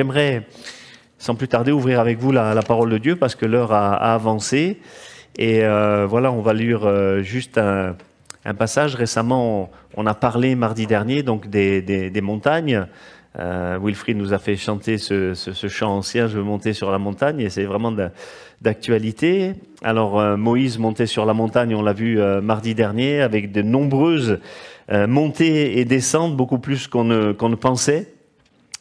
j'aimerais, sans plus tarder, ouvrir avec vous la, parole de Dieu parce que l'heure a, avancé. Et euh, voilà, on va lire euh, juste un, passage. Récemment, on, a parlé mardi dernier donc des, montagnes. Euh, Wilfried nous a fait chanter ce, chant ancien, Je veux monter sur la montagne, et c'est vraiment d'actualité. Alors Moïse montait sur la montagne, on l'a vu mardi dernier, avec de nombreuses montées et descentes, beaucoup plus qu'on ne, pensait.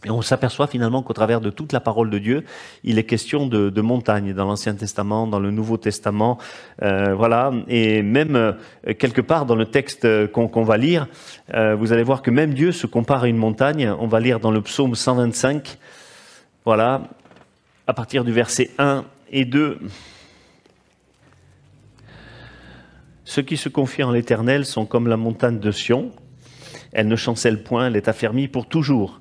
Et on s'aperçoit finalement qu'au travers de toute la parole de Dieu, il est question de, montagne dans l'Ancien Testament, dans le Nouveau Testament, euh, voilà. Et même euh, quelque part dans le texte qu'on va lire, euh, vous allez voir que même Dieu se compare à une montagne. On va lire dans le Psaume 125, voilà, à partir du verset 1 et 2. Ceux qui se confient en l'Éternel sont comme la montagne de Sion. Elle ne chancelle point, elle est affermie pour toujours.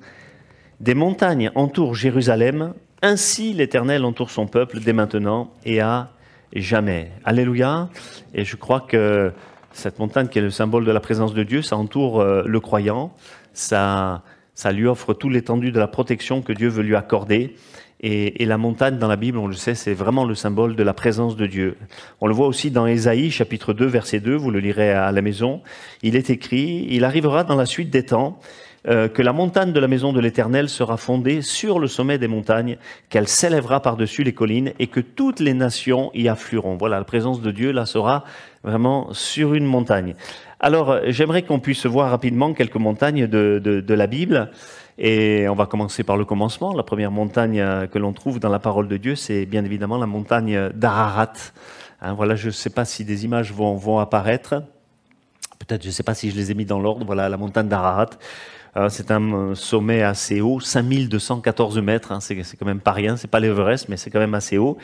Des montagnes entourent Jérusalem, ainsi l'Éternel entoure son peuple dès maintenant et à jamais. Alléluia. Et je crois que cette montagne qui est le symbole de la présence de Dieu, ça entoure euh, le croyant, ça, ça lui offre tout l'étendue de la protection que Dieu veut lui accorder. Et, la montagne dans la Bible, on le sait, c'est vraiment le symbole de la présence de Dieu. On le voit aussi dans Ésaïe chapitre 2 verset 2, vous le lirez à la maison. Il est écrit, il arrivera dans la suite des temps que la montagne de la maison de l'Éternel sera fondée sur le sommet des montagnes, qu'elle s'élèvera par-dessus les collines et que toutes les nations y afflueront. Voilà, la présence de Dieu là sera vraiment sur une montagne. Alors, euh, j'aimerais qu'on puisse voir rapidement quelques montagnes de, de, la Bible. Et on va commencer par le commencement. La première montagne euh, que l'on trouve dans la parole de Dieu, c'est bien évidemment la montagne d'Ararat. Hein, voilà, je ne sais pas si des images vont, vont apparaître. Peut-être, je ne sais pas si je les ai mis dans l'ordre. Voilà, la montagne d'Ararat. Euh, c'est un sommet assez haut, 5214 mètres, hein, c'est quand même pas rien, c'est pas l'Everest, mais c'est quand même assez haut.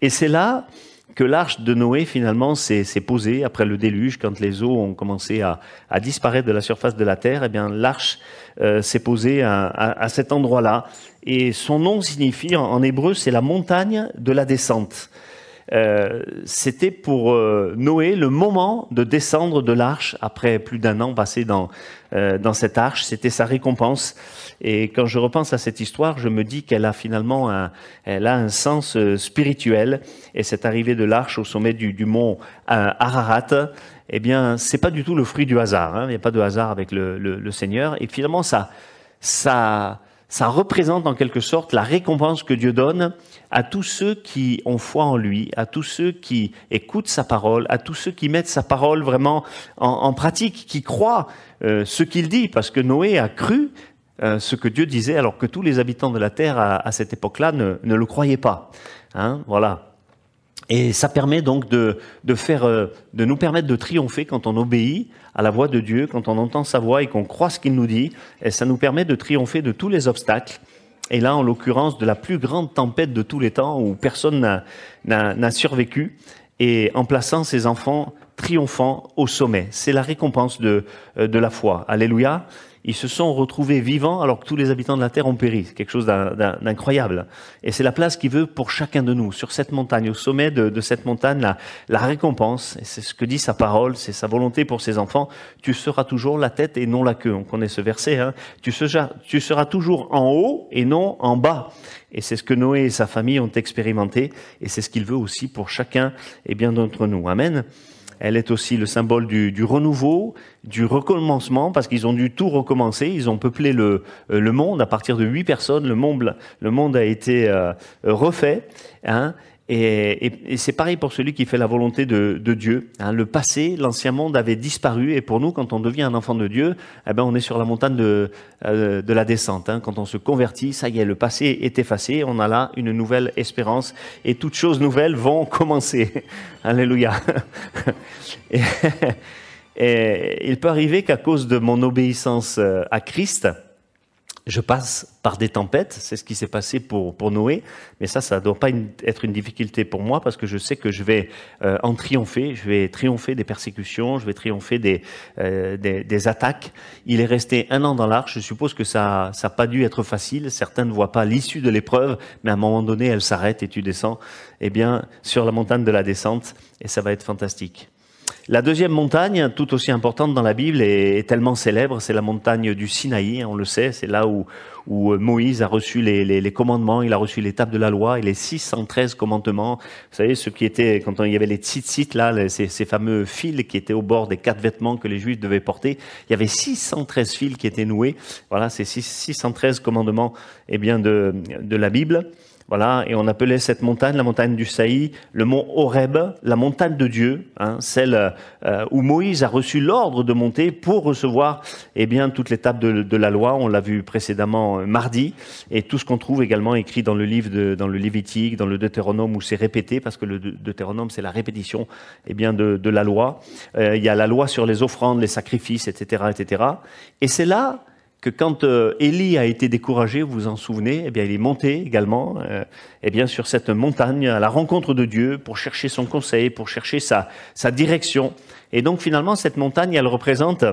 Et c'est là que l'arche de Noé finalement s'est posée après le déluge, quand les eaux ont commencé à, disparaître de la surface de la terre. Eh bien, l'arche euh, s'est posée à, cet endroit-là, et son nom signifie en hébreu c'est la montagne de la descente. Euh, c'était pour euh, Noé le moment de descendre de l'arche après plus d'un an passé dans, euh, dans cette arche. C'était sa récompense. Et quand je repense à cette histoire, je me dis qu'elle a finalement un, elle a un sens spirituel. Et cette arrivée de l'arche au sommet du, du mont Ararat, eh bien, c'est pas du tout le fruit du hasard. Hein. Il n'y a pas de hasard avec le, le, le Seigneur. Et finalement, ça, ça, ça représente en quelque sorte la récompense que Dieu donne à tous ceux qui ont foi en lui, à tous ceux qui écoutent sa parole, à tous ceux qui mettent sa parole vraiment en, pratique, qui croient euh, ce qu'il dit, parce que Noé a cru euh, ce que Dieu disait, alors que tous les habitants de la terre à, cette époque-là ne, le croyaient pas. Hein, voilà. Et ça permet donc de, de, faire, euh, de nous permettre de triompher quand on obéit à la voix de Dieu, quand on entend sa voix et qu'on croit ce qu'il nous dit. Et ça nous permet de triompher de tous les obstacles. Et là, en l'occurrence, de la plus grande tempête de tous les temps où personne n'a survécu. Et en plaçant ses enfants triomphants au sommet. C'est la récompense de, euh, de la foi. Alléluia ils se sont retrouvés vivants alors que tous les habitants de la terre ont péri. C'est quelque chose d'incroyable. Et c'est la place qu'il veut pour chacun de nous, sur cette montagne, au sommet de, cette montagne, la, la récompense. Et c'est ce que dit sa parole, c'est sa volonté pour ses enfants. Tu seras toujours la tête et non la queue. On connaît ce verset. Hein. Tu, seras, tu seras toujours en haut et non en bas. Et c'est ce que Noé et sa famille ont expérimenté. Et c'est ce qu'il veut aussi pour chacun et bien d'entre nous. Amen. Elle est aussi le symbole du, renouveau, du recommencement, parce qu'ils ont dû tout recommencer. Ils ont peuplé le, euh, monde à partir de huit personnes. Le monde, le monde a été euh, refait. Hein, et, c'est pareil pour celui qui fait la volonté de, Dieu. Hein. le passé, l'ancien monde avait disparu, et pour nous, quand on devient un enfant de Dieu, eh ben, on est sur la montagne de, euh, de la descente. Hein. Quand on se convertit, ça y est, le passé est effacé, on a là une nouvelle espérance, et toutes choses nouvelles vont commencer. Alléluia. et il peut arriver qu'à cause de mon obéissance euh, à Christ, je passe par des tempêtes, c'est ce qui s'est passé pour, Noé, mais ça, ça ne doit pas être une difficulté pour moi parce que je sais que je vais euh, en triompher, je vais triompher des persécutions, je vais triompher des, euh, des, attaques. Il est resté un an dans l'arche, je suppose que ça n'a pas dû être facile, certains ne voient pas l'issue de l'épreuve, mais à un moment donné, elle s'arrête et tu descends, eh bien, sur la montagne de la descente, et ça va être fantastique. La deuxième montagne, tout aussi importante dans la Bible et tellement célèbre, c'est la montagne du Sinaï, on le sait, c'est là où, où Moïse a reçu les, les, les, commandements, il a reçu l'étape de la loi et les 613 commandements. Vous savez, ce qui était, quand il y avait les tzitzit, là, ces, fameux fils qui étaient au bord des quatre vêtements que les Juifs devaient porter, il y avait 613 fils qui étaient noués. Voilà, ces 613 commandements eh bien, de la Bible. Voilà, et on appelait cette montagne la montagne du Saï, le mont Horeb, la montagne de Dieu, hein, celle euh, où Moïse a reçu l'ordre de monter pour recevoir eh bien toute l'étape de, de, la loi. On l'a vu précédemment euh, mardi, et tout ce qu'on trouve également écrit dans le livre de, dans le Lévitique, dans le Deutéronome où c'est répété, parce que le Deutéronome c'est la répétition eh bien de, de la loi. Euh, il y a la loi sur les offrandes, les sacrifices, etc., etc. Et c'est là que quand euh, Élie a été découragé, vous vous en souvenez, eh bien, il est monté également euh, eh bien, sur cette montagne à la rencontre de Dieu pour chercher son conseil, pour chercher sa, direction. Et donc finalement, cette montagne, elle représente,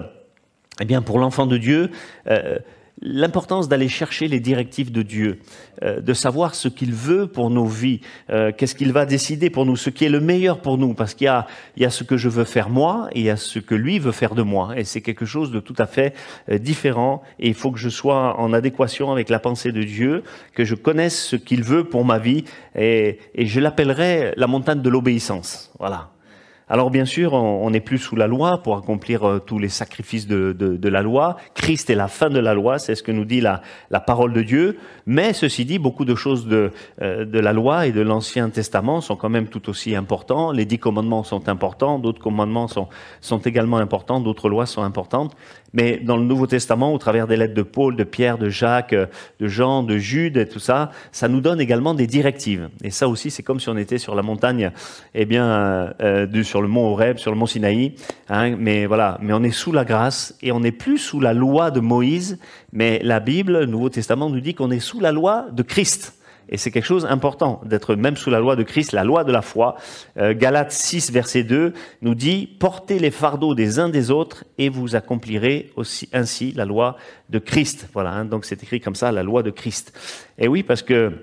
eh bien, pour l'enfant de Dieu, euh, l'importance d'aller chercher les directives de Dieu, euh, de savoir ce qu'il veut pour nos vies, euh, qu'est-ce qu'il va décider pour nous, ce qui est le meilleur pour nous, parce qu'il y a, il y a ce que je veux faire moi et il y a ce que lui veut faire de moi, et c'est quelque chose de tout à fait euh, différent, et il faut que je sois en adéquation avec la pensée de Dieu, que je connaisse ce qu'il veut pour ma vie, et, et je l'appellerai la montagne de l'obéissance. Voilà. Alors bien sûr, on n'est plus sous la loi pour accomplir euh, tous les sacrifices de, la loi. Christ est la fin de la loi, c'est ce que nous dit la, la, parole de Dieu. Mais ceci dit, beaucoup de choses de, euh, de la loi et de l'Ancien Testament sont quand même tout aussi importants. Les dix commandements sont importants, d'autres commandements sont, sont également importants, d'autres lois sont importantes. Mais dans le Nouveau Testament, au travers des lettres de Paul, de Pierre, de Jacques, euh, de Jean, de Jude et tout ça, ça nous donne également des directives. Et ça aussi, c'est comme si on était sur la montagne, eh bien, euh, du, sur le mont Horeb, sur le mont Sinaï. Hein, mais voilà, mais on est sous la grâce et on n'est plus sous la loi de Moïse, mais la Bible, le Nouveau Testament nous dit qu'on est sous la loi de Christ. Et c'est quelque chose d'important d'être même sous la loi de Christ, la loi de la foi. Euh, Galates 6, verset 2 nous dit Portez les fardeaux des uns des autres et vous accomplirez aussi ainsi la loi de Christ. Voilà, hein, donc c'est écrit comme ça, la loi de Christ. Et oui, parce que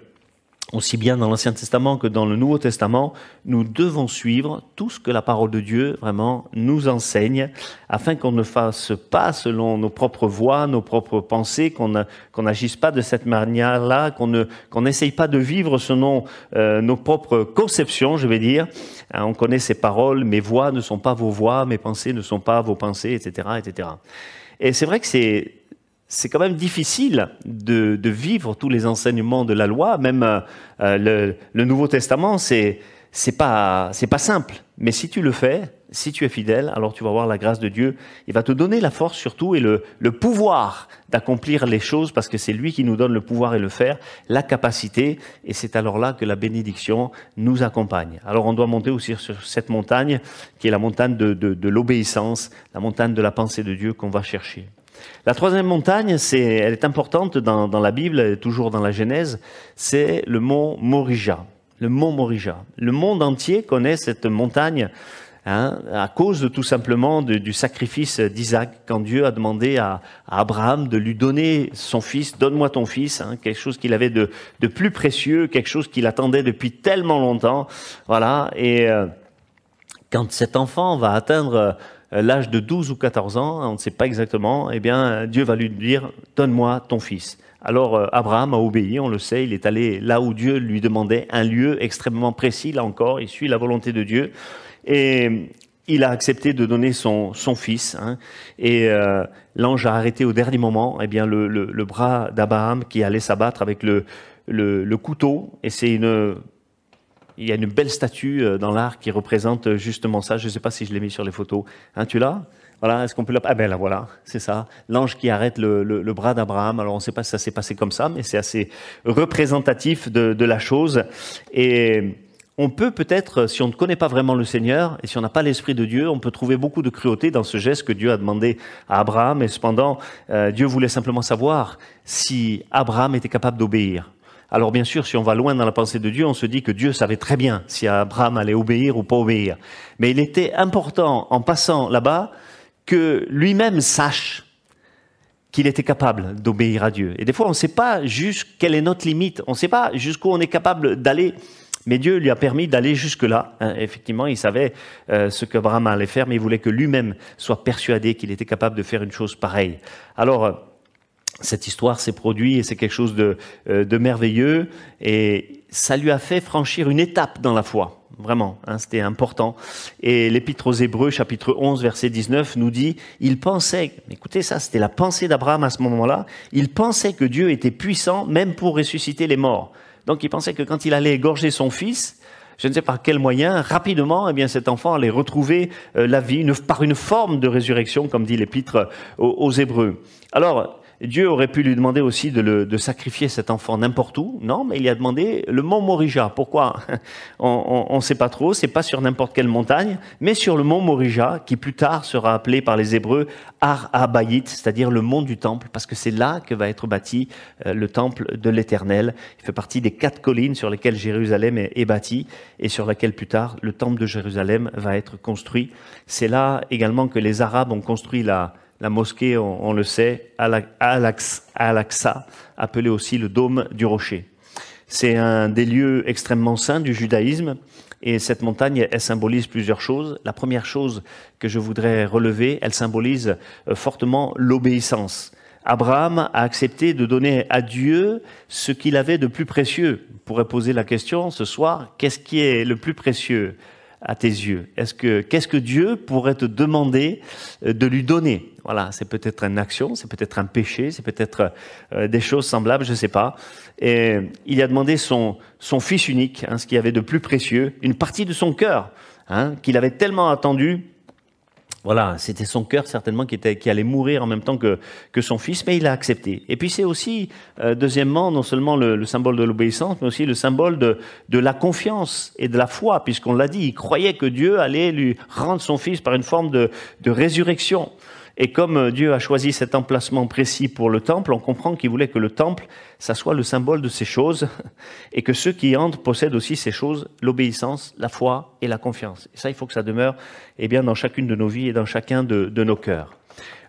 aussi bien dans l'Ancien Testament que dans le Nouveau Testament, nous devons suivre tout ce que la parole de Dieu vraiment nous enseigne, afin qu'on ne fasse pas selon nos propres voies, nos propres pensées, qu'on n'agisse pas de cette manière-là, qu'on ne qu'on n'essaye pas de vivre selon euh, nos propres conceptions, je vais dire. Hein, on connaît ces paroles, mes voix ne sont pas vos voix, mes pensées ne sont pas vos pensées, etc., etc. Et c'est vrai que c'est c'est quand même difficile de, de, vivre tous les enseignements de la loi. Même euh, le, le, Nouveau Testament, c'est c'est pas c'est pas simple. Mais si tu le fais, si tu es fidèle, alors tu vas voir la grâce de Dieu. Il va te donner la force surtout et le, le pouvoir d'accomplir les choses parce que c'est lui qui nous donne le pouvoir et le faire, la capacité. Et c'est alors là que la bénédiction nous accompagne. Alors on doit monter aussi sur cette montagne qui est la montagne de, de, de l'obéissance, la montagne de la pensée de Dieu qu'on va chercher. La troisième montagne, c'est, elle est importante dans, la Bible, toujours dans la Genèse, c'est le mont Morija. Le mont Morija. Le monde entier connaît cette montagne hein, à cause tout simplement du sacrifice d'Isaac, quand Dieu a demandé à, Abraham de lui donner son fils, donne-moi ton fils, hein, quelque chose qu'il avait de, de, plus précieux, quelque chose qu'il attendait depuis tellement longtemps. Voilà. Et euh, quand cet enfant va atteindre l'âge de 12 ou 14 ans, on ne sait pas exactement, eh bien, Dieu va lui dire, donne-moi ton fils. Alors euh, Abraham a obéi, on le sait, il est allé là où Dieu lui demandait un lieu extrêmement précis, là encore, il suit la volonté de Dieu, et il a accepté de donner son, fils, hein, et euh, l'ange a arrêté au dernier moment eh bien, le, bras d'Abraham qui allait s'abattre avec le, le couteau, et c'est une il y a une belle statue euh, dans l'art qui représente euh, justement ça. Je ne sais pas si je l'ai mis sur les photos. Hein, tu l'as? Voilà, est-ce qu'on peut la... Ah ben là, voilà, c'est ça. L'ange qui arrête le, le, le bras d'Abraham. Alors on ne sait pas si ça s'est passé comme ça, mais c'est assez représentatif de, de, la chose. Et on peut peut-être, si on ne connaît pas vraiment le Seigneur et si on n'a pas l'Esprit de Dieu, on peut trouver beaucoup de cruauté dans ce geste que Dieu a demandé à Abraham. Et cependant, euh, Dieu voulait simplement savoir si Abraham était capable d'obéir. Alors bien sûr, si on va loin dans la pensée de Dieu, on se dit que Dieu savait très bien si Abraham allait obéir ou pas obéir. Mais il était important, en passant là-bas, que lui-même sache qu'il était capable d'obéir à Dieu. Et des fois, on ne sait pas juste quelle est notre limite, on ne sait pas jusqu'où on est capable d'aller Mais Dieu lui a permis d'aller jusque-là. Hein. Effectivement, il savait euh, ce qu'Abraham allait faire, mais il voulait que lui-même soit persuadé qu'il était capable de faire une chose pareille. Alors, euh, cette histoire s'est produite et c'est quelque chose de, euh, de, merveilleux et ça lui a fait franchir une étape dans la foi. Vraiment, hein, c'était important. Et l'Épître aux Hébreux, chapitre 11, verset 19, nous dit, il pensait, écoutez ça, c'était la pensée d'Abraham à ce moment-là, il pensait que Dieu était puissant même pour ressusciter les morts. Donc il pensait que quand il allait égorger son fils, je ne sais par quel moyen, rapidement, eh bien, cet enfant allait retrouver euh, la vie par une forme de résurrection, comme dit l'Épître aux, aux Hébreux. Alors, Dieu aurait pu lui demander aussi de, sacrifier cet enfant n'importe où. Non, mais il a demandé le mont Morija. Pourquoi? On ne sait pas trop. C'est pas sur n'importe quelle montagne, mais sur le mont Morija, qui plus tard sera appelé par les Hébreux Ar Abayit, c'est-à-dire le mont du temple, parce que c'est là que va être bâti euh, le temple de l'Éternel. Il fait partie des quatre collines sur lesquelles Jérusalem est, est bâti et sur lesquelles plus tard le temple de Jérusalem va être construit. C'est là également que les Arabes ont construit la la mosquée, on, le sait, Al-Aqsa, appelée aussi le dôme du rocher. C'est un des lieux extrêmement saints du judaïsme et cette montagne, elle symbolise plusieurs choses. La première chose que je voudrais relever, elle symbolise euh, fortement l'obéissance. Abraham a accepté de donner à Dieu ce qu'il avait de plus précieux. On pourrait poser la question ce soir, qu'est-ce qui est le plus précieux à tes yeux? Est-ce que qu'est-ce que Dieu pourrait te demander euh, de lui donner? Voilà, c'est peut-être une action, c'est peut-être un péché, c'est peut-être euh, des choses semblables, je ne sais pas. Et il a demandé son son fils unique, hein, ce qui avait de plus précieux, une partie de son cœur, hein, qu'il avait tellement attendu voilà, c'était son cœur certainement qui, était, qui allait mourir en même temps que, que son fils, mais il a accepté. Et puis c'est aussi, euh, deuxièmement, non seulement le, symbole de l'obéissance, mais aussi le symbole de, de la confiance et de la foi, puisqu'on l'a dit, il croyait que Dieu allait lui rendre son fils par une forme de, de résurrection. Et comme euh, Dieu a choisi cet emplacement précis pour le temple, on comprend qu'il voulait que le temple, ça soit le symbole de ces choses, et que ceux qui y entrent possèdent aussi ces choses, l'obéissance, la foi et la confiance. Et ça, il faut que ça demeure eh bien, dans chacune de nos vies et dans chacun de, de nos cœurs.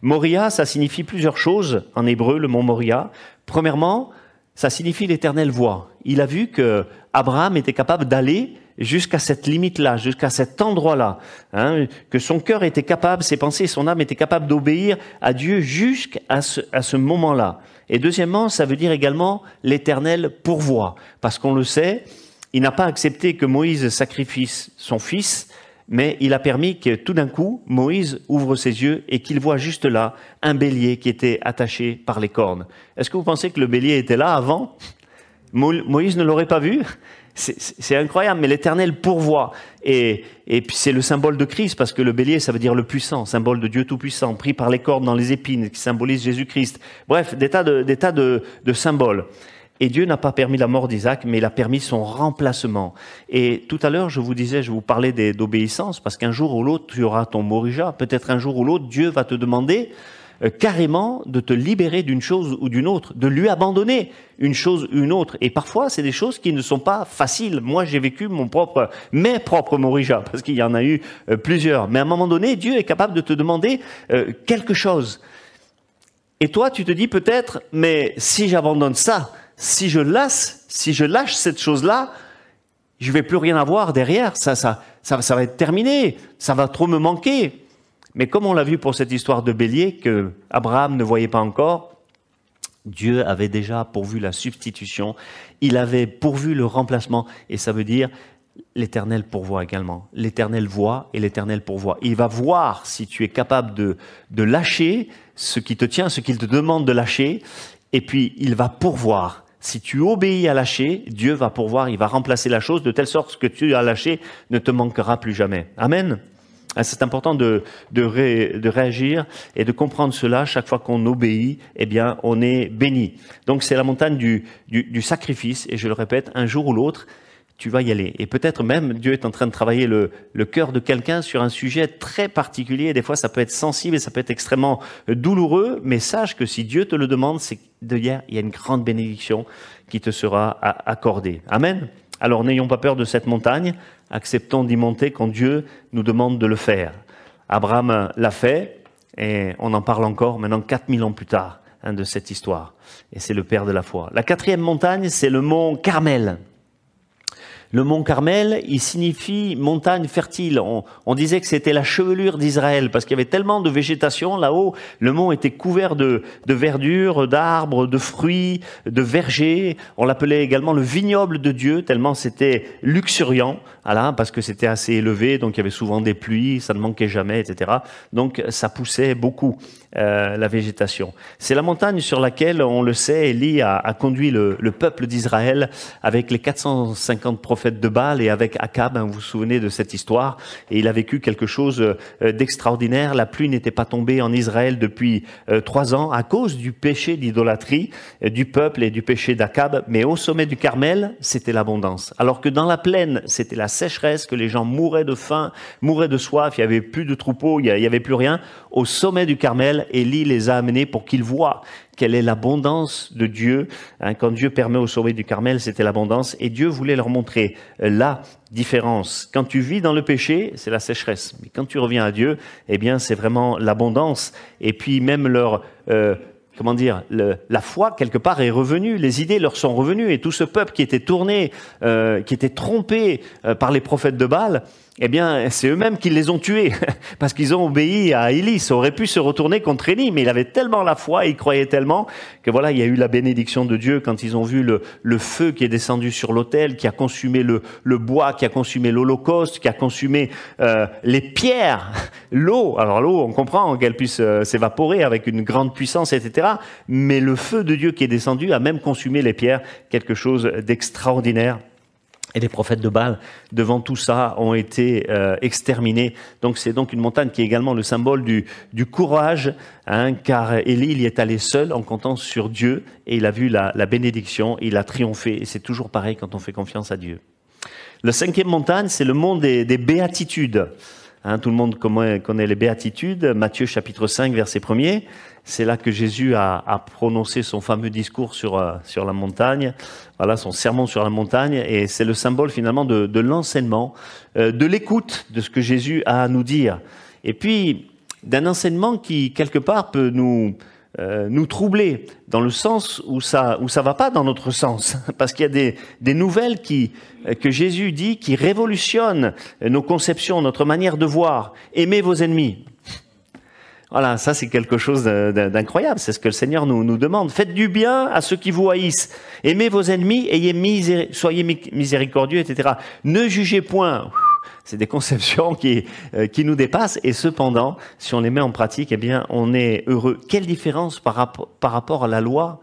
Moria, ça signifie plusieurs choses en hébreu, le mont Moria. Premièrement, ça signifie l'éternelle voix. Il a vu que Abraham était capable d'aller jusqu'à cette limite-là, jusqu'à cet endroit-là, hein, que son cœur était capable, ses pensées, son âme étaient capables d'obéir à Dieu jusqu'à ce, à ce moment-là. Et deuxièmement, ça veut dire également l'éternel pourvoi, parce qu'on le sait, il n'a pas accepté que Moïse sacrifie son fils, mais il a permis que tout d'un coup, Moïse ouvre ses yeux et qu'il voit juste là un bélier qui était attaché par les cornes. Est-ce que vous pensez que le bélier était là avant? Moïse ne l'aurait pas vu? C'est incroyable, mais l'Éternel pourvoit. Et, et c'est le symbole de Christ, parce que le bélier, ça veut dire le puissant, symbole de Dieu tout-puissant, pris par les cordes dans les épines, qui symbolise Jésus-Christ. Bref, des tas, de, des tas de, de symboles. Et Dieu n'a pas permis la mort d'Isaac, mais il a permis son remplacement. Et tout à l'heure, je vous disais, je vous parlais d'obéissance, parce qu'un jour ou l'autre, tu auras ton morija. Peut-être un jour ou l'autre, Dieu va te demander euh, carrément de te libérer d'une chose ou d'une autre, de lui abandonner une chose ou une autre. Et parfois, c'est des choses qui ne sont pas faciles. Moi, j'ai vécu mon propre, mes propres Morija, parce qu'il y en a eu euh, plusieurs. Mais à un moment donné, Dieu est capable de te demander euh, quelque chose. Et toi, tu te dis peut-être, mais si j'abandonne ça, si je lâche, si je lâche cette chose-là, je vais plus rien avoir derrière. Ça, ça, va être terminé. Ça va trop me manquer. Mais comme on l'a vu pour cette histoire de bélier que Abraham ne voyait pas encore, Dieu avait déjà pourvu la substitution, il avait pourvu le remplacement, et ça veut dire l'Éternel pourvoit également. L'Éternel voit et l'Éternel pourvoit. Il va voir si tu es capable de lâcher ce qui te tient, ce qu'il te demande de lâcher, et puis il va pourvoir. Si tu obéis à lâcher, Dieu va pourvoir, il va remplacer la chose de telle sorte que tu as lâché ne te manquera plus jamais. Amen. Ah, c'est important de, de, réagir et de comprendre cela. Chaque fois qu'on obéit, eh bien, on est béni. Donc, c'est la montagne du, du, sacrifice. Et je le répète, un jour ou l'autre, tu vas y aller. Et peut-être même, Dieu est en train de travailler le, cœur de quelqu'un sur un sujet très particulier. Des fois, ça peut être sensible et ça peut être extrêmement douloureux. Mais sache que si Dieu te le demande, c'est de hier, il y a une grande bénédiction qui te sera accordée. Amen. Alors n'ayons pas peur de cette montagne, acceptons d'y monter quand Dieu nous demande de le faire. Abraham l'a fait, et on en parle encore maintenant 4000 ans plus tard hein, de cette histoire. Et c'est le père de la foi. La quatrième montagne, c'est le mont Carmel. Le mont Carmel, il signifie montagne fertile. On, disait que c'était la chevelure d'Israël parce qu'il y avait tellement de végétation là-haut. Le mont était couvert de, de verdure, d'arbres, de fruits, de vergers. On l'appelait également le vignoble de Dieu tellement c'était luxuriant, voilà, parce que c'était assez élevé, donc il y avait souvent des pluies, ça ne manquait jamais, etc. Donc ça poussait beaucoup. Euh, la végétation. C'est la montagne sur laquelle, on le sait, Élie a, a conduit le, le peuple d'Israël avec les 450 prophètes de Baal et avec Akab, hein, vous vous souvenez de cette histoire, et il a vécu quelque chose euh, d'extraordinaire. La pluie n'était pas tombée en Israël depuis euh, trois ans à cause du péché d'idolâtrie du peuple et du péché d'Akab, mais au sommet du Carmel, c'était l'abondance. Alors que dans la plaine, c'était la sécheresse, que les gens mouraient de faim, mouraient de soif, il y avait plus de troupeaux, il y avait plus rien. Au sommet du Carmel, Élie les a amenés pour qu'ils voient quelle est l'abondance de Dieu. Hein, quand Dieu permet au sommet du Carmel, c'était l'abondance. Et Dieu voulait leur montrer la différence. Quand tu vis dans le péché, c'est la sécheresse. Mais quand tu reviens à Dieu, eh bien, c'est vraiment l'abondance. Et puis même leur... Euh, comment dire, la foi quelque part est revenue, les idées leur sont revenues, et tout ce peuple qui était tourné, euh, qui était trompé par les prophètes de Baal, eh bien, c'est eux-mêmes qui les ont tués, parce qu'ils ont obéi à Élie. Ça aurait pu se retourner contre Élie, mais il avait tellement la foi, il croyait tellement, que voilà, il y a eu la bénédiction de Dieu quand ils ont vu le, le feu qui est descendu sur l'autel, qui a consumé le, le, bois, qui a consumé l'holocauste, qui a consumé euh, les pierres, l'eau. Alors l'eau, on comprend qu'elle puisse euh, s'évaporer avec une grande puissance, etc. Mais le feu de Dieu qui est descendu a même consumé les pierres, quelque chose d'extraordinaire. Et les prophètes de Baal, devant tout ça, ont été euh, exterminés. Donc c'est donc une montagne qui est également le symbole du, du courage, hein, car Élie il y est allé seul en comptant sur Dieu et il a vu la, la bénédiction, il a triomphé. Et c'est toujours pareil quand on fait confiance à Dieu. Le cinquième montagne, c'est le monde des, des béatitudes. Hein, tout le monde connaît les béatitudes. Matthieu chapitre 5, verset 1 c'est là que Jésus a, a, prononcé son fameux discours sur, euh, sur la montagne, voilà son sermon sur la montagne, et c'est le symbole finalement de, l'enseignement, euh, de l'écoute de ce que Jésus a à nous dire, et puis d'un enseignement qui quelque part peut nous euh, nous troubler dans le sens où ça où ça va pas dans notre sens, parce qu'il y a des, des nouvelles qui que Jésus dit qui révolutionnent nos conceptions, notre manière de voir. Aimez vos ennemis. Voilà, ça c'est quelque chose d'incroyable. C'est ce que le Seigneur nous, demande. Faites du bien à ceux qui vous haïssent. Aimez vos ennemis, ayez soyez miséricordieux, etc. Ne jugez point. C'est des conceptions qui, euh, qui nous dépassent et cependant, si on les met en pratique, eh bien, on est heureux. Quelle différence par, rapport, par rapport à la loi?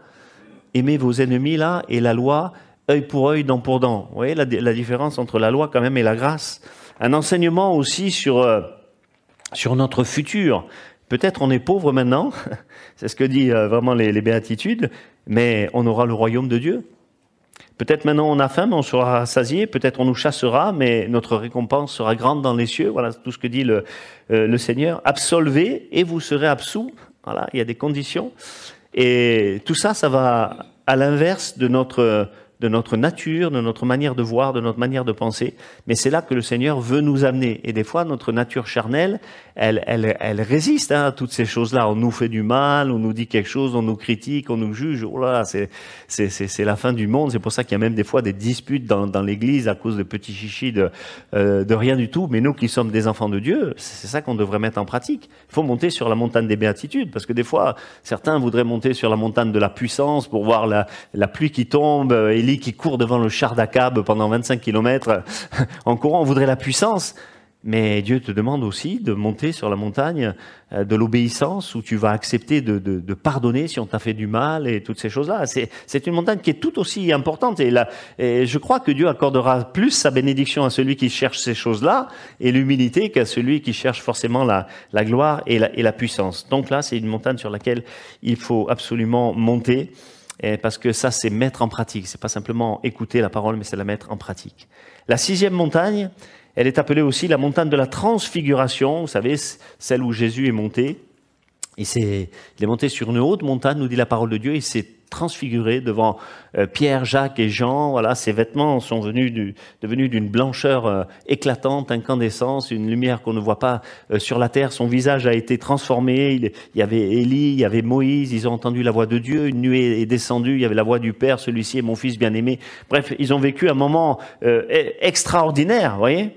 Aimez vos ennemis là et la loi œil pour œil, dent pour dent. Vous voyez la, la différence entre la loi quand même et la grâce? Un enseignement aussi sur euh, sur notre futur. Peut-être on est pauvre maintenant, c'est ce que dit euh, vraiment les, béatitudes, mais on aura le royaume de Dieu. Peut-être maintenant on a faim, mais on sera rassasié. Peut-être on nous chassera, mais notre récompense sera grande dans les cieux. Voilà tout ce que dit le, euh, le Seigneur. Absolvez et vous serez absous. Voilà, il y a des conditions. Et tout ça, ça va à l'inverse de notre de notre nature, de notre manière de voir, de notre manière de penser. Mais c'est là que le Seigneur veut nous amener. Et des fois, notre nature charnelle, elle, elle, elle résiste hein, à toutes ces choses-là. On nous fait du mal, on nous dit quelque chose, on nous critique, on nous juge. Oh là, c'est, c'est, c'est, la fin du monde. C'est pour ça qu'il y a même des fois des disputes dans, dans l'Église à cause de petits chichis de, euh, de rien du tout. Mais nous qui sommes des enfants de Dieu, c'est ça qu'on devrait mettre en pratique. Il faut monter sur la montagne des béatitudes, parce que des fois, certains voudraient monter sur la montagne de la puissance pour voir la, la pluie qui tombe, et qui court devant le char d'Akab pendant 25 kilomètres en courant, on voudrait la puissance. Mais Dieu te demande aussi de monter sur la montagne euh, de l'obéissance où tu vas accepter de, pardonner si on t'a fait du mal et toutes ces choses-là. C'est une montagne qui est tout aussi importante et, là, je crois que Dieu accordera plus sa bénédiction à celui qui cherche ces choses-là et l'humilité qu'à celui qui cherche forcément la, la gloire et la, et la puissance. Donc là, c'est une montagne sur laquelle il faut absolument monter parce que ça, c'est mettre en pratique. C'est pas simplement écouter la parole, mais c'est la mettre en pratique. La sixième montagne, elle est appelée aussi la montagne de la transfiguration. Vous savez, celle où Jésus est monté. Il, est, monté sur une haute montagne, nous dit la parole de Dieu, il s'est transfiguré devant euh, Pierre, Jacques et Jean. Voilà, ses vêtements sont venus du, devenus d'une blancheur euh, éclatante, incandescence, une lumière qu'on ne voit pas euh, sur la terre. Son visage a été transformé. Il, y avait Élie, il y avait Moïse. Ils ont entendu la voix de Dieu. Une nuée est descendue. Il y avait la voix du Père. Celui-ci est mon fils bien-aimé. Bref, ils ont vécu un moment e-, extraordinaire, voyez?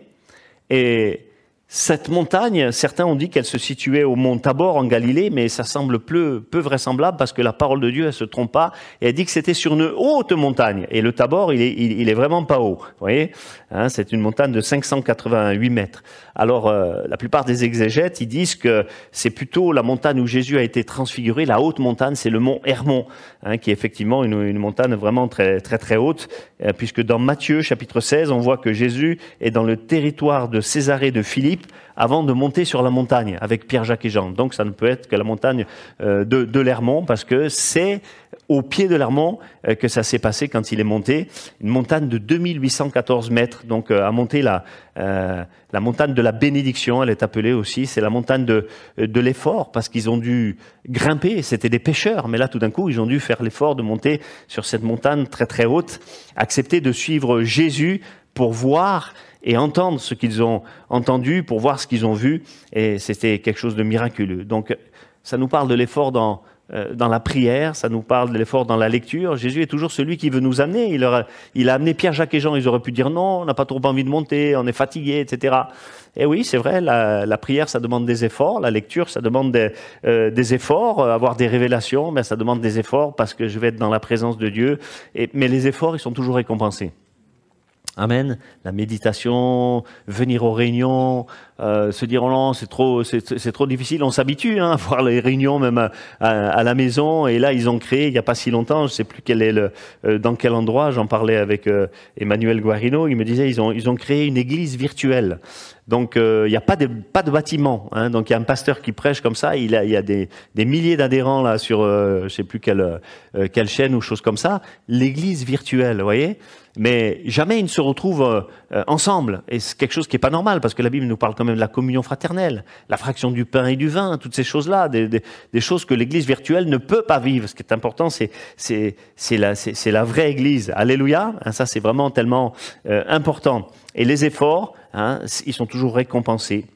Et cette montagne, certains ont dit qu'elle se situait au mont Tabor en Galilée, mais ça semble peu, vraisemblable parce que la parole de Dieu, elle se trompe pas et elle dit que c'était sur une haute montagne. Et le Tabor, il est, vraiment pas haut. Vous voyez, hein, c'est une montagne de 588 mètres. Alors, euh, la plupart des exégètes, ils disent que c'est plutôt la montagne où Jésus a été transfiguré. La haute montagne, c'est le mont Hermon, hein, qui est effectivement une, une, montagne vraiment très, très, très haute, euh, puisque dans Matthieu, chapitre 16, on voit que Jésus est dans le territoire de Césarée de Philippe avant de monter sur la montagne avec Pierre, Jacques et Jean. Donc ça ne peut être que la montagne euh, de, de l'Hermont parce que c'est au pied de l'Hermont euh, que ça s'est passé quand il est monté. Une montagne de 2814 mètres, donc euh, à monter la, la montagne de la bénédiction, elle est appelée aussi. C'est la montagne de, de l'effort parce qu'ils ont dû grimper, c'était des pêcheurs, mais là tout d'un coup ils ont dû faire l'effort de monter sur cette montagne très très haute, accepter de suivre Jésus pour voir et entendre ce qu'ils ont entendu pour voir ce qu'ils ont vu. Et c'était quelque chose de miraculeux. Donc, ça nous parle de l'effort dans, euh, dans la prière, ça nous parle de l'effort dans la lecture. Jésus est toujours celui qui veut nous amener. Il, a, il a amené Pierre, Jacques et Jean. Ils auraient pu dire non, on n'a pas trop envie de monter, on est fatigué, etc. Et oui, c'est vrai, la, la, prière, ça demande des efforts. La lecture, ça demande des, euh, des efforts. Avoir des révélations, mais ça demande des efforts parce que je vais être dans la présence de Dieu. Et, mais les efforts, ils sont toujours récompensés. Amen. La méditation, venir aux réunions, euh, se dire oh non c'est trop c'est trop difficile. On s'habitue hein, à voir les réunions même à, la maison. Et là ils ont créé il n'y a pas si longtemps, je sais plus quel est le euh, dans quel endroit. J'en parlais avec euh, Emmanuel Guarino. Il me disait ils ont ils ont créé une église virtuelle. Donc il n'y a pas de pas de bâtiment. Hein, donc il y a un pasteur qui prêche comme ça. Il a y a des, des milliers d'adhérents là sur je sais plus quelle quelle chaîne ou chose comme ça. L'église virtuelle, vous voyez? Mais jamais ils ne se retrouvent ensemble. Et c'est quelque chose qui n'est pas normal, parce que la Bible nous parle même la communion fraternelle, la fraction du pain et du vin, toutes ces choses-là, des, choses que l'Église virtuelle ne peut pas vivre. Ce qui est important, c'est, la vraie Église. Alléluia, hein, ça c'est vraiment tellement euh, important. Et les efforts, hein, ils sont toujours récompensés.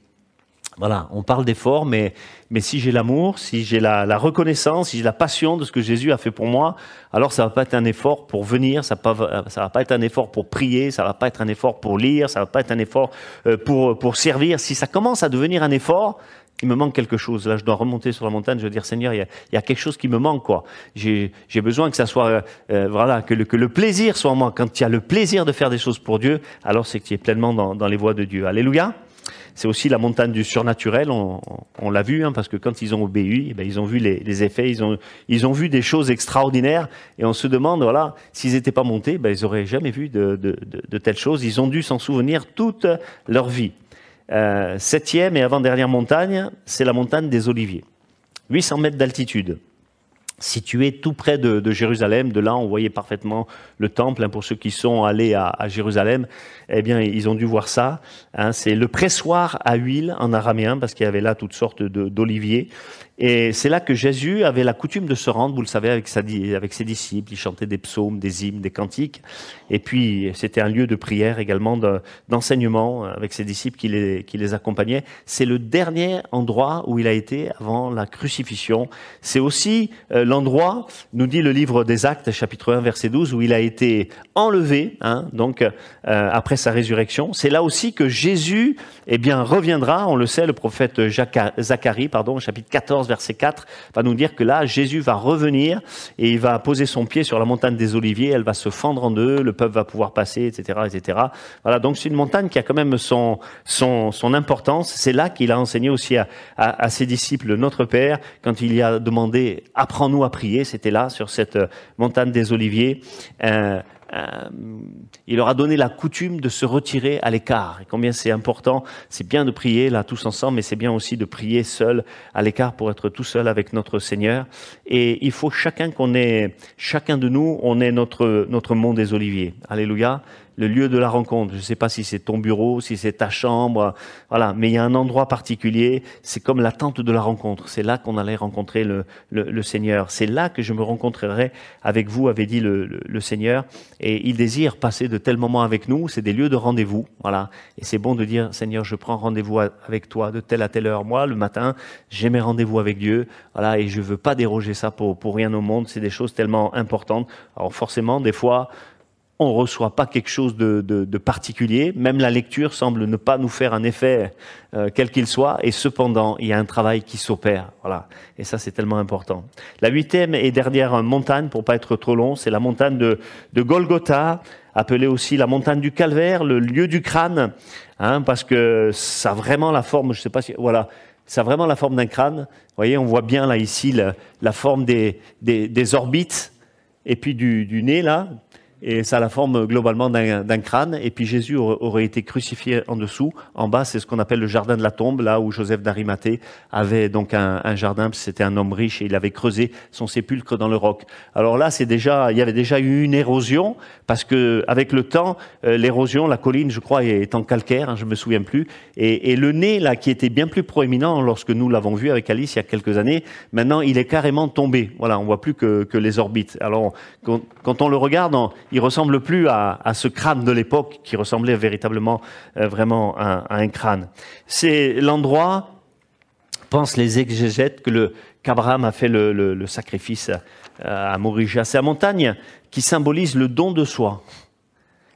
Voilà, on parle d'efforts, mais, mais si j'ai l'amour, si j'ai la, la, reconnaissance, si j'ai la passion de ce que Jésus a fait pour moi, alors ça va pas être un effort pour venir, ça va, ça va pas être un effort pour prier, ça va pas être un effort pour lire, ça va pas être un effort euh, pour, pour servir. Si ça commence à devenir un effort, il me manque quelque chose. Là, je dois remonter sur la montagne. Je veux dire, Seigneur, il y a, il y a quelque chose qui me manque, quoi. J'ai, besoin que ça soit, euh, voilà, que le, que le plaisir soit en moi. Quand tu as le plaisir de faire des choses pour Dieu, alors c'est que tu es pleinement dans, dans les voies de Dieu. Alléluia. C'est aussi la montagne du surnaturel, on, l'a vu, hein, parce que quand ils ont obéi, eh ben, ils ont vu les, effets, ils ont, vu des choses extraordinaires, et on se demande, voilà, s'ils n'étaient pas montés, ben, ils n'auraient jamais vu de, de, de, de, telles choses. Ils ont dû s'en souvenir toute leur vie. Euh, septième et avant-dernière montagne, c'est la montagne des Oliviers. 800 mètres d'altitude situé tout près de, Jérusalem. De là, on voyait parfaitement le temple. Hein, pour ceux qui sont allés à, à, Jérusalem, eh bien, ils ont dû voir ça. Hein, c'est le pressoir à huile en araméen, parce qu'il y avait là toutes sortes d'oliviers. Et c'est là que Jésus avait la coutume de se rendre, vous le savez, avec, ses disciples. Il chantait des psaumes, des hymnes, des cantiques. Et puis, c'était un lieu de prière également, d'enseignement avec ses disciples qui les, qui les accompagnaient. C'est le dernier endroit où il a été avant la crucifixion. C'est aussi euh, l'endroit, nous dit le livre des Actes, chapitre 1, verset 12, où il a été enlevé, hein, donc euh, après sa résurrection. C'est là aussi que Jésus eh bien, reviendra. On le sait, le prophète Zacharie, pardon, chapitre 14, verset 4, va nous dire que là, Jésus va revenir et il va poser son pied sur la montagne des Oliviers, elle va se fendre en deux, le peuple va pouvoir passer, etc. etc. Voilà, donc c'est une montagne qui a quand même son, son, son importance. C'est là qu'il a enseigné aussi à, à, ses disciples notre Père, quand il y a demandé « apprends-nous à prier », c'était là, sur cette montagne des Oliviers. Euh, euh, il leur a donné la coutume de se retirer à l'écart. Et combien c'est important, c'est bien de prier là tous ensemble, mais c'est bien aussi de prier seul à l'écart pour être tout seul avec notre Seigneur. Et il faut chacun qu'on ait, chacun de nous, on est notre notre monde des oliviers. Alléluia le lieu de la rencontre. Je ne sais pas si c'est ton bureau, si c'est ta chambre, voilà. Mais il y a un endroit particulier. C'est comme la tente de la rencontre. C'est là qu'on allait rencontrer le, le, Seigneur. C'est là que je me rencontrerai avec vous, avait dit le, le, Seigneur. Et il désire passer de tels moments avec nous. C'est des lieux de rendez-vous, voilà. Et c'est bon de dire, Seigneur, je prends rendez-vous avec toi de telle à telle heure. Moi, le matin, j'ai mes rendez-vous avec Dieu, voilà. Et je veux pas déroger ça pour pour rien au monde. C'est des choses tellement importantes. Alors forcément, des fois on ne reçoit pas quelque chose de, particulier, même la lecture semble ne pas nous faire un effet euh, quel qu'il soit, et cependant, il y a un travail qui s'opère. Voilà. Et ça, c'est tellement important. La huitième et dernière montagne, pour pas être trop long, c'est la montagne de, Golgotha, appelée aussi la montagne du calvaire, le lieu du crâne, hein, parce que ça a vraiment la forme, je sais pas si, voilà, ça a vraiment la forme d'un crâne. Vous voyez, on voit bien là ici la, forme des, des, orbites et puis du, du nez là, et ça a la forme globalement d'un crâne. Et puis Jésus aurait été crucifié en dessous. En bas, c'est ce qu'on appelle le jardin de la tombe, là où Joseph d'Arimathée avait donc un, un jardin. C'était un homme riche et il avait creusé son sépulcre dans le roc. Alors là, déjà, il y avait déjà eu une érosion parce que avec le temps, euh, l'érosion, la colline, je crois, est en calcaire. Hein, je me souviens plus. Et, le nez là, qui était bien plus proéminent lorsque nous l'avons vu avec Alice il y a quelques années, maintenant il est carrément tombé. Voilà, on voit plus que, les orbites. Alors quand on le regarde, il ressemble plus à, ce crâne de l'époque qui ressemblait véritablement euh, vraiment à, un crâne. C'est l'endroit, pensent les exégètes, que le qu'Abraham a fait le, sacrifice euh, à Morija. C'est la montagne qui symbolise le don de soi,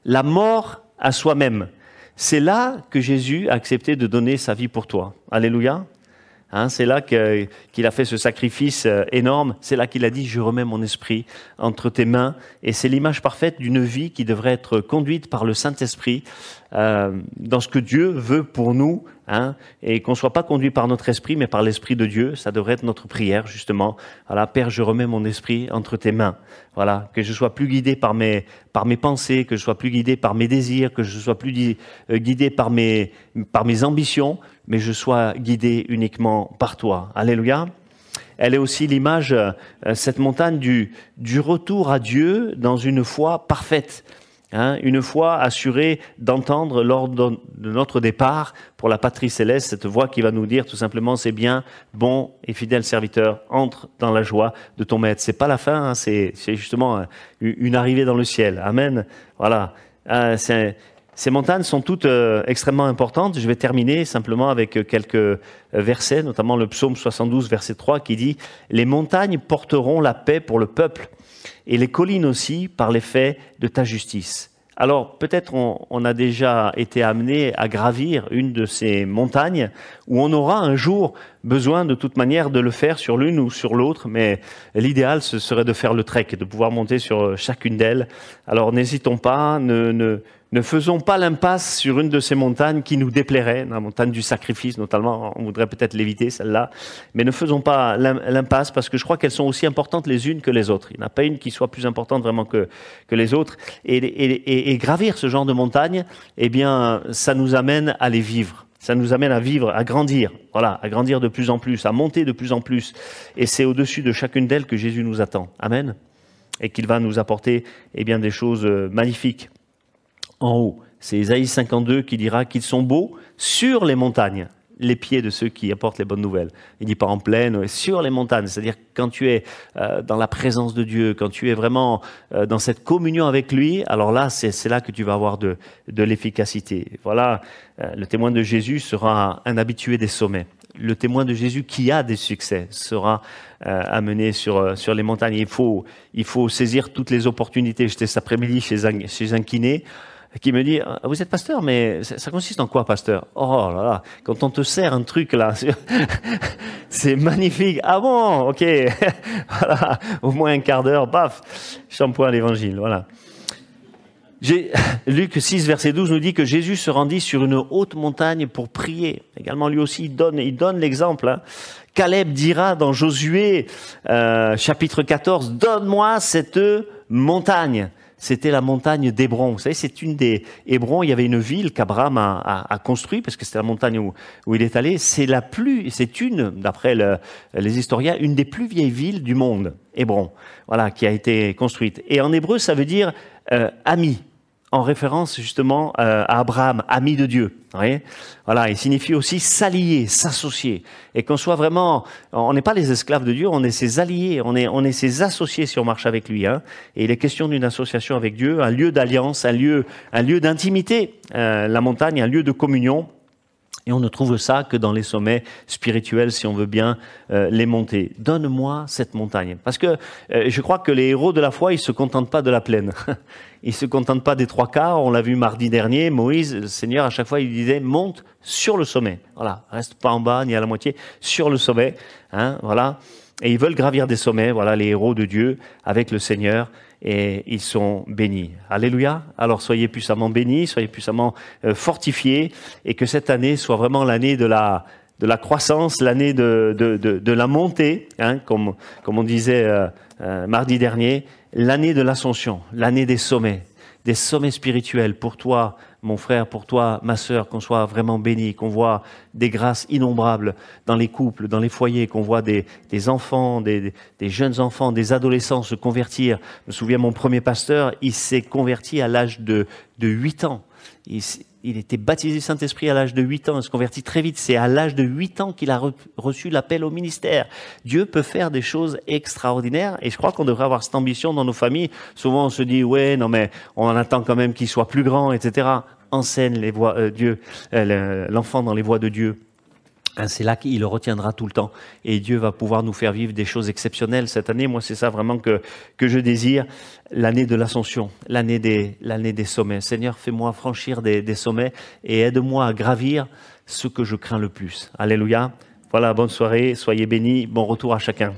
la mort à soi-même. C'est là que Jésus a accepté de donner sa vie pour toi. Alléluia. Hein, c'est là qu'il a fait ce sacrifice euh, énorme. C'est là qu'il a dit, je remets mon esprit entre tes mains. Et c'est l'image parfaite d'une vie qui devrait être conduite par le Saint-Esprit euh, dans ce que Dieu veut pour nous, hein, et qu'on soit pas conduit par notre esprit, mais par l'esprit de Dieu. Ça devrait être notre prière, justement. Père, je remets mon esprit entre tes mains. Voilà, que je sois plus guidé par mes par mes pensées, que je sois plus guidé par mes désirs, que je sois plus euh, guidé par mes par mes ambitions, mais je sois guidé uniquement par toi. Alléluia. Elle est aussi l'image, euh, cette montagne du, du retour à Dieu dans une foi parfaite. Hein, une fois assuré d'entendre lors de notre départ pour la patrie céleste cette voix qui va nous dire tout simplement c'est bien, bon et fidèle serviteur, entre dans la joie de ton maître. C'est pas la fin, hein, c'est justement euh, une arrivée dans le ciel. Amen. Voilà. Euh, ces montagnes sont toutes euh, extrêmement importantes. Je vais terminer simplement avec quelques versets, notamment le psaume 72, verset 3, qui dit Les montagnes porteront la paix pour le peuple et les collines aussi par l'effet de ta justice. Alors peut-être on, a déjà été amené à gravir une de ces montagnes où on aura un jour besoin de toute manière de le faire sur l'une ou sur l'autre, mais l'idéal ce serait de faire le trek, de pouvoir monter sur chacune d'elles. Alors n'hésitons pas, ne, ne, ne faisons pas l'impasse sur une de ces montagnes qui nous déplairait, la montagne du sacrifice notamment, on voudrait peut-être l'éviter celle-là, mais ne faisons pas l'impasse parce que je crois qu'elles sont aussi importantes les unes que les autres. Il n'y en a pas une qui soit plus importante vraiment que, les autres. Et, et, et, gravir ce genre de montagne, eh bien, ça nous amène à les vivre. Ça nous amène à vivre, à grandir, voilà, à grandir de plus en plus, à monter de plus en plus. Et c'est au-dessus de chacune d'elles que Jésus nous attend. Amen. Et qu'il va nous apporter, eh bien, des choses euh, magnifiques en haut. C'est Isaïe 52 qui dira qu'ils sont beaux sur les montagnes, les pieds de ceux qui apportent les bonnes nouvelles. Il dit pas en plaine, sur les montagnes. C'est-à-dire quand tu es euh, dans la présence de Dieu, quand tu es vraiment euh, dans cette communion avec lui, alors là, c'est là que tu vas avoir de, l'efficacité. Voilà, euh, le témoin de Jésus sera un habitué des sommets. Le témoin de Jésus qui a des succès sera amené sur, les montagnes. Il faut, saisir toutes les opportunités. J'étais cet après-midi chez chez un kiné qui me dit ah, Vous êtes pasteur, mais ça consiste en quoi, pasteur? Oh là là, quand on te sert un truc là, c'est magnifique. Ah bon, ok. voilà, au moins un quart d'heure, paf, shampoing l'évangile. Voilà. Luc 6, verset 12 nous dit que Jésus se rendit sur une haute montagne pour prier. Également, lui aussi, il donne, il donne l'exemple. Hein. Caleb dira dans Josué, euh, chapitre 14, Donne-moi cette montagne c'était la montagne d'Hébron. Vous savez, c'est une des Hébron. Il y avait une ville qu'Abraham a, a, construite parce que c'était la montagne où, où, il est allé. C'est la plus, c'est une, d'après les historiens, une des plus vieilles villes du monde, Hébron. Voilà, qui a été construite. Et en hébreu, ça veut dire euh, ami. En référence justement euh, à Abraham, ami de Dieu. Voilà, il signifie aussi s'allier, s'associer. Et qu'on soit vraiment, on n'est pas les esclaves de Dieu, on est ses alliés, on est, on est ses associés si on marche avec lui. Hein. Et il est question d'une association avec Dieu, un lieu d'alliance, un lieu, un lieu d'intimité, euh, la montagne, un lieu de communion. Et on ne trouve ça que dans les sommets spirituels, si on veut bien euh, les monter. Donne-moi cette montagne. Parce que euh, je crois que les héros de la foi, ils se contentent pas de la plaine. ils se contentent pas des trois quarts. On l'a vu mardi dernier, Moïse, le Seigneur, à chaque fois, il disait, monte sur le sommet. Voilà, reste pas en bas ni à la moitié, sur le sommet. Hein, voilà. Et ils veulent gravir des sommets, voilà, les héros de Dieu, avec le Seigneur et ils sont bénis. Alléluia. Alors soyez puissamment bénis, soyez puissamment euh, fortifiés et que cette année soit vraiment l'année de la, de la croissance, l'année de, de, de, la montée, hein, comme, comme on disait euh, euh, mardi dernier, l'année de l'ascension, l'année des sommets, des sommets spirituels pour toi, mon frère, pour toi, ma sœur, qu'on soit vraiment bénis, qu'on voit des grâces innombrables dans les couples, dans les foyers, qu'on voit des, enfants, des, jeunes enfants, des adolescents se convertir. Je me souviens, mon premier pasteur, il s'est converti à l'âge de, de 8 ans. Était baptisé Saint-Esprit à l'âge de 8 ans, il se convertit très vite. C'est à l'âge de 8 ans qu'il a reçu l'appel au ministère. Dieu peut faire des choses extraordinaires et je crois qu'on devrait avoir cette ambition dans nos familles. Souvent on se dit, ouais, non mais on attend quand même qu'il soit plus grand, etc. Enseigne les voies, euh, Dieu, euh, l'enfant dans les voies de Dieu. Hein, c'est là qu'il le retiendra tout le temps. Et Dieu va pouvoir nous faire vivre des choses exceptionnelles cette année. Moi, c'est ça vraiment que, je désire. L'année de l'ascension, l'année des, sommets. Seigneur, fais-moi franchir des, des sommets et aide-moi à gravir ce que je crains le plus. Alléluia. Voilà, bonne soirée, soyez bénis, bon retour à chacun.